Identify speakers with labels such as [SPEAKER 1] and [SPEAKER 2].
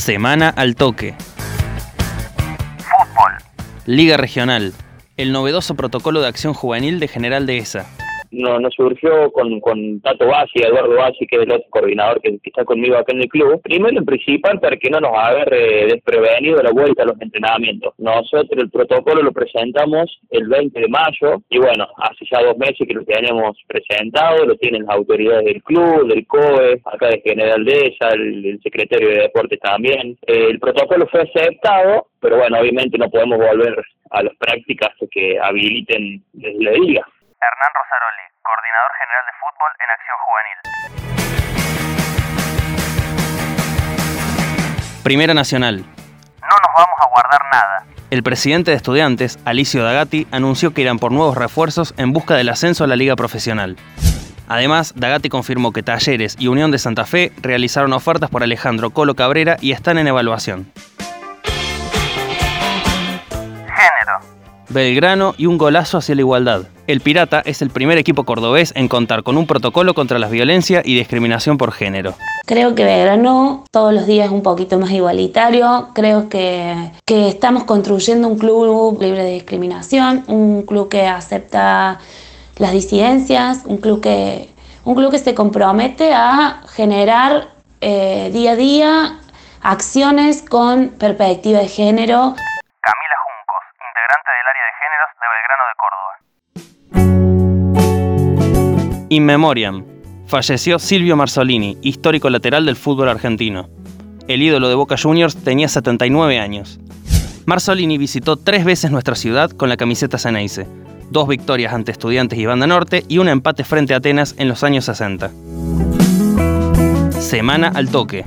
[SPEAKER 1] Semana al toque.
[SPEAKER 2] Fútbol.
[SPEAKER 1] Liga Regional. El novedoso protocolo de acción juvenil de General Dehesa.
[SPEAKER 3] Nos, nos surgió con, con Tato Bassi, Eduardo Bassi, que es el otro coordinador que, que está conmigo acá en el club. Primero en principal para que no nos agarre desprevenido la vuelta a los entrenamientos. Nosotros el protocolo lo presentamos el 20 de mayo y bueno, hace ya dos meses que lo tenemos presentado, lo tienen las autoridades del club, del COE, acá de General Dehesa, el, el secretario de Deportes también. Eh, el protocolo fue aceptado, pero bueno, obviamente no podemos volver a las prácticas que habiliten desde la liga.
[SPEAKER 2] Hernán Rosaroli, coordinador general de fútbol en Acción Juvenil.
[SPEAKER 1] Primera Nacional.
[SPEAKER 2] No nos vamos a guardar nada.
[SPEAKER 1] El presidente de estudiantes, Alicio Dagati, anunció que irán por nuevos refuerzos en busca del ascenso a la liga profesional. Además, Dagati confirmó que Talleres y Unión de Santa Fe realizaron ofertas por Alejandro Colo Cabrera y están en evaluación.
[SPEAKER 2] Género.
[SPEAKER 1] Belgrano y un golazo hacia la igualdad. El Pirata es el primer equipo cordobés en contar con un protocolo contra la violencia y discriminación por género.
[SPEAKER 4] Creo que Belgrano todos los días es un poquito más igualitario. Creo que, que estamos construyendo un club libre de discriminación, un club que acepta las disidencias, un club que, un club que se compromete a generar eh, día a día acciones con perspectiva de género.
[SPEAKER 2] Camila Juncos, integrante del área de géneros de Belgrano de Córdoba.
[SPEAKER 1] In Memoriam. Falleció Silvio Marzolini, histórico lateral del fútbol argentino. El ídolo de Boca Juniors tenía 79 años. Marzolini visitó tres veces nuestra ciudad con la camiseta Ceneice, dos victorias ante Estudiantes y Banda Norte y un empate frente a Atenas en los años 60. Semana al toque.